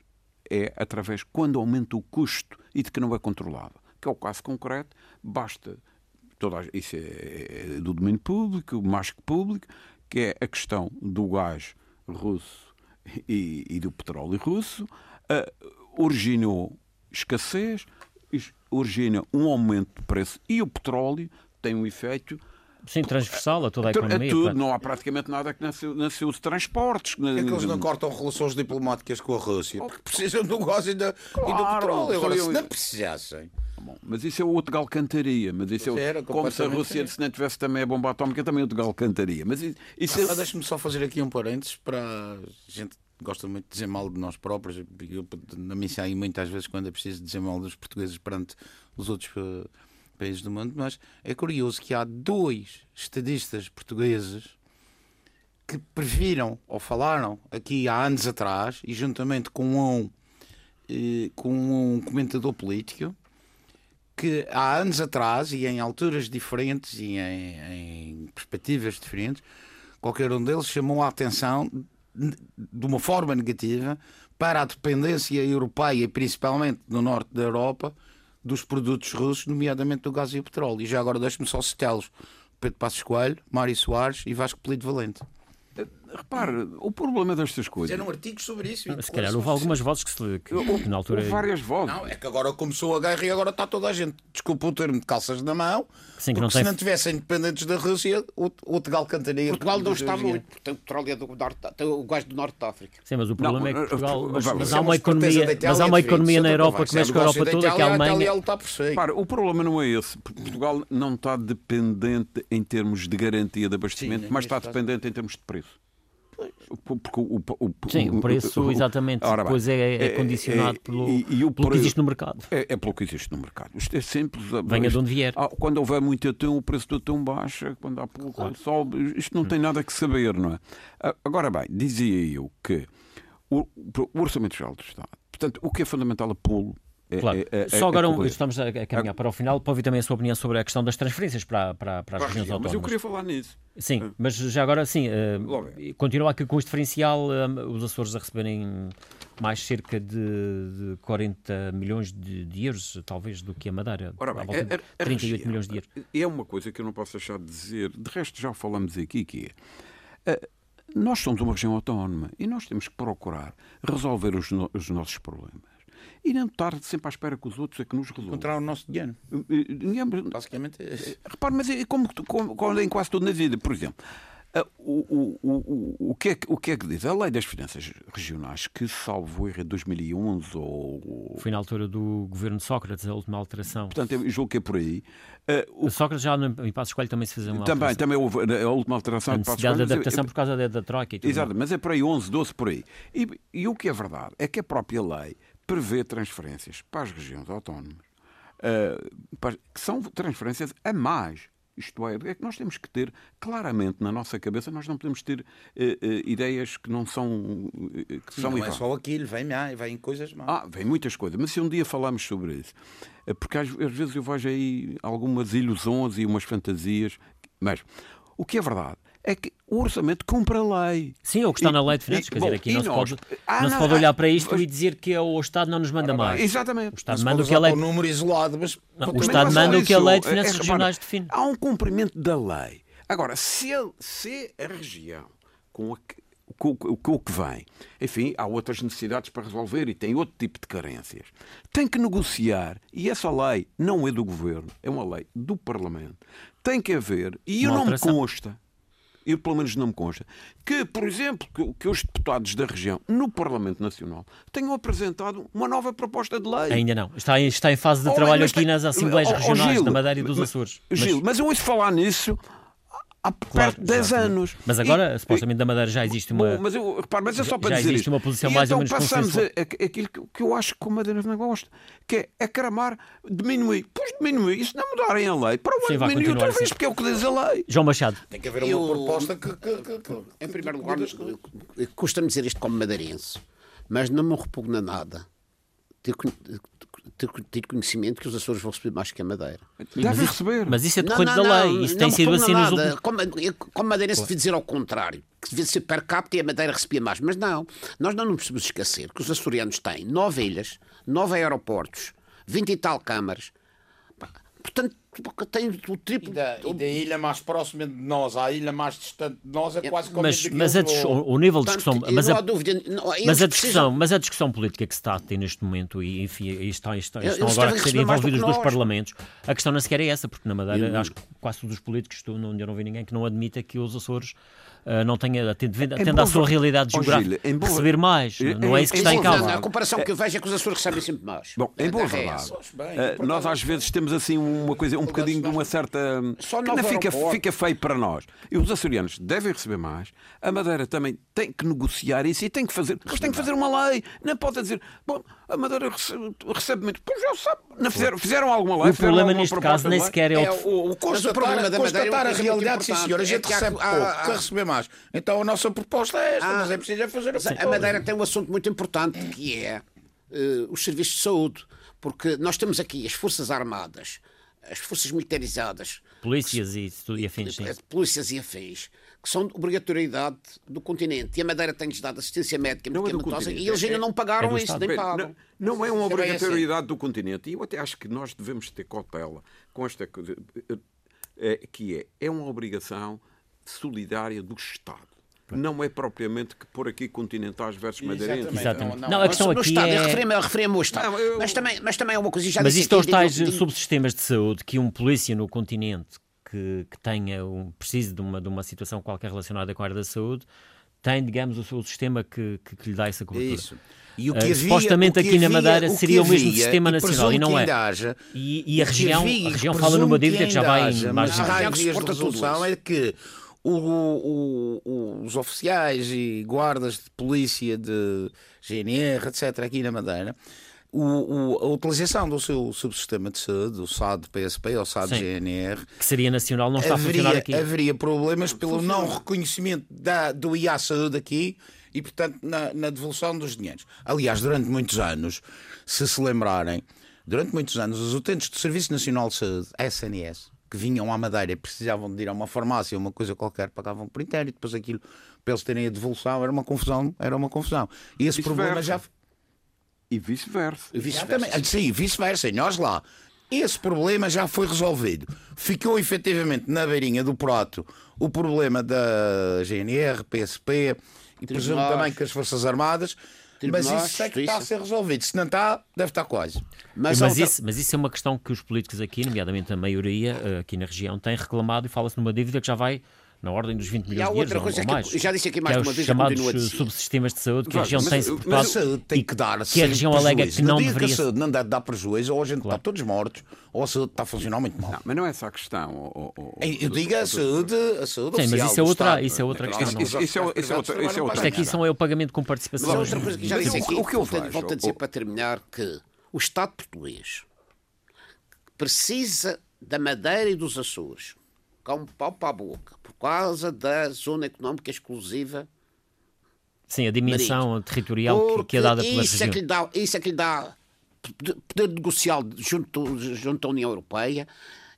é através, quando aumenta o custo e de que não é controlado, que é o caso concreto, basta, toda, isso é, é do domínio público, mais que público, que é a questão do gás russo e, e do petróleo russo, uh, originou escassez, origina um aumento de preço e o petróleo tem um efeito Sim, transversal a toda a economia. É tudo, não há praticamente nada que nasceu os transportes. É que eles não cortam relações diplomáticas com a Rússia, porque precisam do gás e, da, claro, e do petróleo. Agora, se não precisassem. Bom, mas isso é outro galcantaria. Mas isso é, Era, como se a Rússia, se não tivesse também a bomba atómica, também é outro galcantaria. Mas isso, isso ah, é... Deixa-me só fazer aqui um parênteses para a gente gosta muito de dizer mal de nós próprios. Eu, na missa aí muitas vezes quando é preciso dizer mal dos portugueses perante os outros uh, países do mundo, mas é curioso que há dois estadistas portugueses que previram ou falaram aqui há anos atrás e juntamente com um, eh, com um comentador político que há anos atrás e em alturas diferentes e em, em perspectivas diferentes qualquer um deles chamou a atenção de uma forma negativa para a dependência europeia, principalmente no norte da Europa, dos produtos russos, nomeadamente do gás e o petróleo. E já agora deixe-me só citá-los: Pedro Passos Coelho, Mário Soares e Vasco Pelito Valente. Repare, o problema destas coisas. Fizeram artigos sobre isso. Se calhar houve algumas vozes que, se, que, que na altura. Houve várias vozes. Não, é que agora começou a guerra e agora está toda a gente, desculpa o termo, de calças na mão. Sim, que não tem... se não tivessem independentes da Rússia, o, Tegal cantaria. Portugal não está muito, porque tem o petróleo do norte, tem o gás do norte da África. Sim, mas o problema não, é que Portugal. Mas, mas há uma economia, mas há uma economia na Europa que mexe com a Europa toda, que é a Alemanha. O problema não é esse. Portugal não está dependente em termos de garantia de abastecimento, mas está dependente em termos de preço. Porque o, o, o, Sim, o preço, exatamente, ora, depois é, é, é condicionado é, pelo, e, e pelo que existe no mercado. É, é, pelo que existe no mercado. Isto é simples. Venha de onde vier. Ah, quando houver muito atum, o preço do atum baixa, quando há pouco, claro. sobe. Isto não hum. tem nada que saber, não é? Ah, agora bem, dizia eu que o, Orçamento Geral do Estado, portanto, o que é fundamental a pô-lo é, claro. É, é, Só agora um, estamos a caminhar para o final. Para ouvir também a sua opinião sobre a questão das transferências para, para, para as regiões autónomas. Mas eu queria falar nisso. Sim, uh, mas já agora sim, uh, continua aqui com este diferencial, uh, os Açores a receberem mais cerca de, de 40 milhões de, de, euros, talvez, do que a Madeira. Ora bem, a, a, 38 região, milhões de euros. É uma coisa que eu não posso deixar de dizer, de resto já falamos aqui, que é. nós somos uma região autónoma e nós temos que procurar resolver os, no, os nossos problemas e não estar sempre à espera que os outros é que nos resolvam. Encontrar o nosso dinheiro. Basicamente é isso. Repare, mas é como, como, como em quase tudo na vida. Por exemplo, ah, o, o, o, o, que é, que- o que é que diz? A lei das finanças regionais, que salvo erro em 2011 ou. Foi na altura do governo de Sócrates, a última alteração. Portanto, eu julgo que é por aí. Ah, o- Sócrates já no, em Passos Coelho também se fazia uma também, alteração. também houve a última alteração A de Passos necessidade de Coelho, eu- adaptação por causa da, da troca e tudo. Exato, mas é por aí 11, 12 por aí. E, e o que é verdade é que a própria lei prevê transferências para as regiões autónomas, ah, para- que são transferências a mais. Isto é, é que nós temos que ter claramente na nossa cabeça, nós não podemos ter eh, eh, ideias que não são. eh, que são Não é iguais. só aquilo, vem, vem coisas mais. Ah, vem muitas coisas, mas se um dia falamos sobre isso, é porque às, às vezes eu vejo aí algumas ilusões e umas fantasias, mas o que é verdade é que o orçamento cumpre a lei. Sim, é o que está E- na lei de finanças. e- Quer bom, dizer, aqui não, se nós? pode, Ah, não se pode ah, olhar para isto pois- e dizer que é o Estado não nos manda mais. Exatamente. O Estado se manda o que a usar lei. um número isolado, mas Não, o Mas Estado manda o que a lei de é- finanças é, regionais repara, define. Há um cumprimento da lei. Agora, se, ele- se a região, com, a que- com, com- com o que vem, enfim, há outras necessidades para resolver e tem outro tipo de carências, tem que negociar, e essa lei não é do governo, é uma lei do Parlamento, tem que haver, e eu não me consta, eu pelo menos não me consta, que, por exemplo, que, que os deputados da região no Parlamento Nacional tenham apresentado uma nova proposta de lei. Ainda não. Está em, está em fase de Oh, trabalho mas aqui tem- nas Assembleias Oh, oh, Regionais Gil, da Madeira e dos mas- Açores. Gil, mas eu ouço falar nisso há Claro, perto de 10 exatamente. anos. Mas agora, e- supostamente, da Madeira já existe uma. Bom, mas eu, repare, mas é só para já dizer existe isto. uma posição e mais ou então menos passamos a, a- aquilo que, que eu acho que o Madeira não gosta, que é acramar, diminuir. Pois diminuir, e se não mudarem a lei, para o Sim, ano vai diminuir outra vez, assim. porque é o que diz a lei. João Machado. tem que haver uma Eu- proposta que. que, que, que- Em primeiro lugar, custa-me dizer isto como madeirense, mas não me repugna nada ter, ter, conhecimento que os Açores vão receber mais que a Madeira. Devem receber. Mas isso é Não, decorrente não, da não, lei. Isso não tem me sido assim nos últimos. Como, eu, como madeirense devia dizer ao contrário, que devia ser per capita e a Madeira recebia mais. Mas não, nós não nos podemos esquecer que os açorianos têm nove ilhas, nove aeroportos, vinte e tal câmaras. Portanto, têm o triplo. E da, e da ilha mais próxima de nós à ilha mais distante de nós é quase como Mas, mas a dis- o, o nível de discussão. eu Mas não a, há dúvida. Não, Mas a, precisam- discussão, mas a discussão política que se está a ter neste momento, e enfim, e estão, estão, Eles agora a ser envolvidos dos nós. parlamentos, a questão não sequer é essa, porque na Madeira acho que quase todos os políticos, estou, não, eu não vi ninguém que não admita que os Açores ah, não tenha, tendo, tendo boa à sua realidade geográfica, Gil, em boa- receber mais. em- Não é em- isso que está em causa. a comparação que eu vejo é que os Açores recebem sempre mais. Bom, em boa é verdade, eh, nós às vezes temos assim uma coisa, um bocadinho de uma certa. Só que fica, fica feio para nós. E os açorianos devem receber mais, a Madeira também tem que negociar isso e tem que fazer. Mas tem que fazer uma lei. Não pode dizer, bom, a Madeira recebe, recebe muito. Pois já sabe. Não fizeram, fizeram alguma lei? O problema neste caso nem sequer é É o. o, o Mas o constatar, problema da Madeira é constatar a realidade, sim senhor, a gente é recebe há- pouco, há- quer receber mais. Então a nossa proposta é esta, mas é preciso é fazer a A Madeira tem um assunto muito importante que é eh, os serviços de saúde, porque nós temos aqui as Forças Armadas, as Forças Militarizadas, Polícias e, tudo e afins, sim. eh, polícias e afins, que são de obrigatoriedade do continente. E a Madeira tem-lhes dado assistência médica Não é do medicamentosa continente, e eles é- ainda não é pagaram do isso, nem pagam. Não, não é uma é obrigatoriedade do continente. E eu até acho que nós devemos ter cautela com esta coisa, eh, que é, é uma obrigação solidária do Estado. Não é propriamente que por aqui continentais versus madeirenses. Exatamente. Não, Não, não. a questão aqui Estado, é. referi-me eu referi-me ao Estado. Não, eu- mas, também, mas também é uma coisa, e já Mas isto aos tais digo- subsistemas de saúde que um polícia no continente que, que tenha um, precise de uma, de uma situação qualquer relacionada com a área da saúde tem, digamos, o seu sistema que, que, que lhe dá essa cobertura. Isso. E o Eh, que havia, supostamente o que aqui na havia- Madeira o seria o mesmo havia, sistema nacional, e não é. haja, E, e a região, havia, a e região fala numa dívida que já vai em mas mais a de região que suporta tudo é que o- o- o- os oficiais e guardas de polícia de GNR, etc., aqui na Madeira, o- o- a utilização do seu subsistema de saúde, o SAD PSP ou SAD Sim. GNR, que seria nacional, não está a funcionar haveria, aqui. haveria problemas pelo não reconhecimento da, do IA Saúde aqui e, portanto, na, na devolução dos dinheiros. Aliás, durante muitos anos, se se lembrarem, durante muitos anos, os utentes do Serviço Nacional de Saúde, SNS, que vinham à Madeira e precisavam de ir a uma farmácia, uma coisa qualquer, pagavam por inteiro e depois aquilo, para eles terem a devolução, era uma confusão. Era uma confusão. E esse problema já. E vice-versa. Exatamente. Sim, vice-versa. E nós lá. Esse problema já foi resolvido. Ficou efetivamente na beirinha do prato o problema da GNR, PSP e presumo também que as Forças Armadas. Mas isso é que está a ser resolvido. Se não está, deve estar quase. Mas, Mas, outra- isso, mas isso é uma questão que os políticos aqui, nomeadamente a maioria eh, aqui na região, têm reclamado e fala-se numa dívida que já vai na ordem dos 20 E milhões há de euros outra ou- coisa ou que mais. eu já disse aqui mais que é uma os vez e chamados subsistemas de saúde que a região mas- tem suportado Mas a saúde tem e que dar que a região alega que não deveria que a saúde não deve dar prejuízo, ou a gente está todos mortos, ou a saúde está a funcionar muito mal. Não, mas não é essa a questão. Eu digo a saúde, a saúde Sim, mas oficial isso é outra- isso é outra questão. Isso- é- outra- outra- trabalham Isto aqui são é o pagamento com participação. Mas há outra coisa que já disse aqui, o que eu volto, vejo- volto a dizer para terminar que o Estado português precisa da Madeira e dos Açores com um pau para a boca por causa da zona económica exclusiva Sim, a dimensão territorial que, porque que é dada pela isso é região. que lhe dá, isso é que lhe dá poder negocial junto, junto à União Europeia.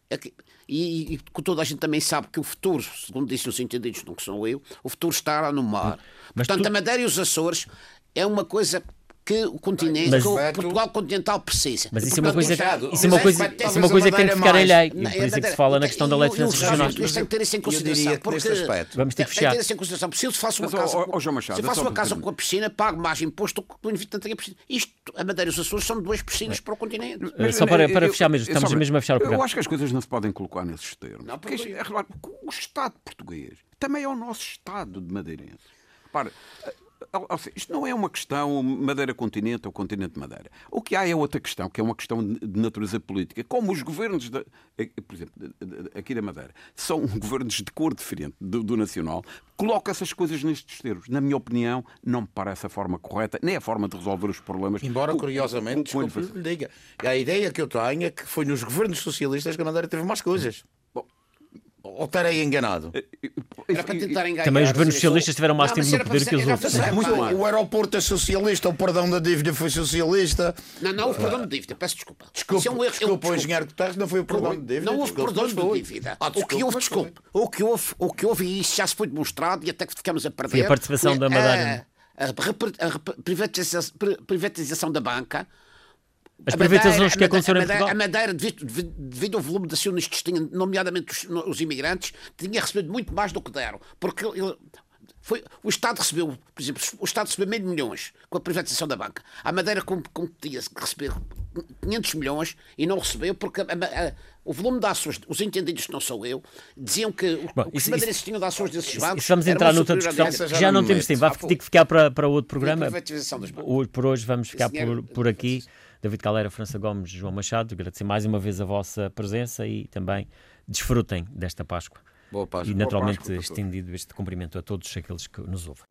É que- e, e que toda a gente também sabe que o futuro, segundo disse os entendidos, não que sou eu, o futuro está no mar. Mas Portanto, tu- a Madeira e os Açores é uma coisa que o continente, Mas- que o Portugal continental precisa. Mas isso é uma coisa, isso é uma coisa, isso é uma coisa que tem que ficar lei. E Não, por é isso é que se fala na questão da lei de o- o finanças regionais. Isto tem que ter isso em Eu consideração. que porque aspecto- Vamos ter que tem fechar. ter isso em consideração. porque Se eu faço uma Mas, casa, ó, com- ó, João Machado, se eu faço uma casa com a piscina, pago mais imposto do que o tem a piscina. Isto, a Madeira e os Açores são duas piscinas para o continente. Eh, Só para, para fechar mesmo, eu- estamos mesmo a fechar o Eu programa. acho que as coisas não se podem colocar nesses termos. Porque é porque o Estado português também é o nosso Estado de madeirense. Repare, isto não é uma questão Madeira-Continente ou Continente-Madeira. O que há é outra questão, que é uma questão de natureza política. Como os governos, eh, por exemplo, aqui da Madeira, são governos de cor diferente do, do nacional, coloca essas coisas nestes termos. Na minha opinião, não me parece a forma correta, nem a forma de resolver os problemas. Embora, O- curiosamente, o- o- desculpe, lhe diga, a ideia que eu tenho é que foi nos governos socialistas que a Madeira teve mais coisas. Ou estarei enganado? Era para tentar enganar. Também os governos socialistas tiveram mais Não, tempo no poder que os outros. O aeroporto é socialista, o perdão da dívida foi socialista. Não, não houve perdão de dívida, peço desculpa. Desculpe, Isso é um erro. desculpe, eu- o engenheiro Guterres não foi o perdão de dívida. Não houve perdão de foi. dívida. Ah, o que desculpe, houve, desculpe, o que houve, o que houve, e isso já se foi demonstrado e até que ficamos a perder. Foi a participação foi da Madeira. A, privatização da banca. As privatizações que aconteceram em Portugal. A Madeira, devido, devido- ao volume de acionistas que tinha, nomeadamente os, os imigrantes, tinha recebido muito mais do que deram. Porque ele- foi, o Estado recebeu, por exemplo, o Estado recebeu meio milhões com a privatização da banca. A Madeira como, como tinha que receber 500 milhões e não recebeu porque a- a- a- o volume de ações, os entendidos que não sou eu, diziam que o, Bom, os madeirenses tinham de ações desses bancos Isso vamos entrar noutra discussão. já Já não me temos tempo, vai ter que ficar para, para outro programa. Por hoje vamos ficar por, por aqui. David Calera, França Gomes, João Machado, agradecer mais uma vez a vossa presença e também desfrutem desta Páscoa. Boa Páscoa. E naturalmente Páscoa estendido este cumprimento a todos aqueles que nos ouvem.